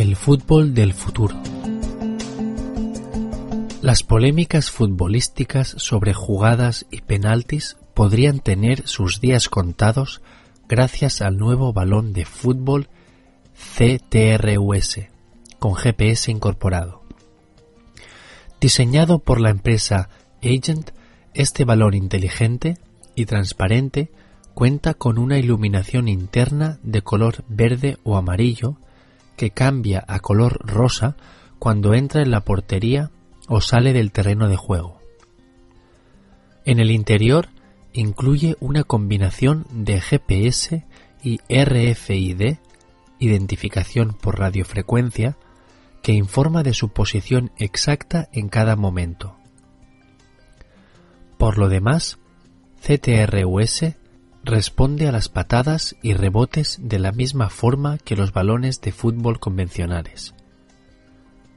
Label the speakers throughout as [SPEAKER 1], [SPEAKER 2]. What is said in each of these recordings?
[SPEAKER 1] El fútbol del futuro. Las polémicas futbolísticas sobre jugadas y penaltis podrían tener sus días contados gracias al nuevo balón de fútbol CTRUS con GPS incorporado. Diseñado por la empresa Agent, este balón inteligente y transparente cuenta con una iluminación interna de color verde o amarillo que cambia a color rosa cuando entra en la portería o sale del terreno de juego. En el interior incluye una combinación de GPS y RFID, identificación por radiofrecuencia, que informa de su posición exacta en cada momento. Por lo demás, CTRUS responde a las patadas y rebotes de la misma forma que los balones de fútbol convencionales.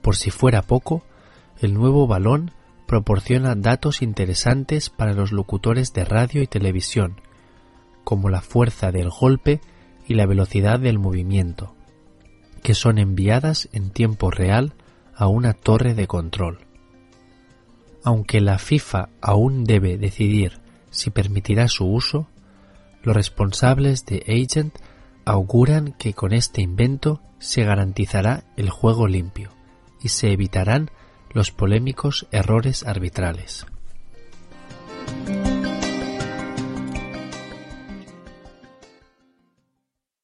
[SPEAKER 1] Por si fuera poco, el nuevo balón proporciona datos interesantes para los locutores de radio y televisión, como la fuerza del golpe y la velocidad del movimiento, que son enviadas en tiempo real a una torre de control. Aunque la FIFA aún debe decidir si permitirá su uso, los responsables de Agent auguran que con este invento se garantizará el juego limpio y se evitarán los polémicos errores arbitrales.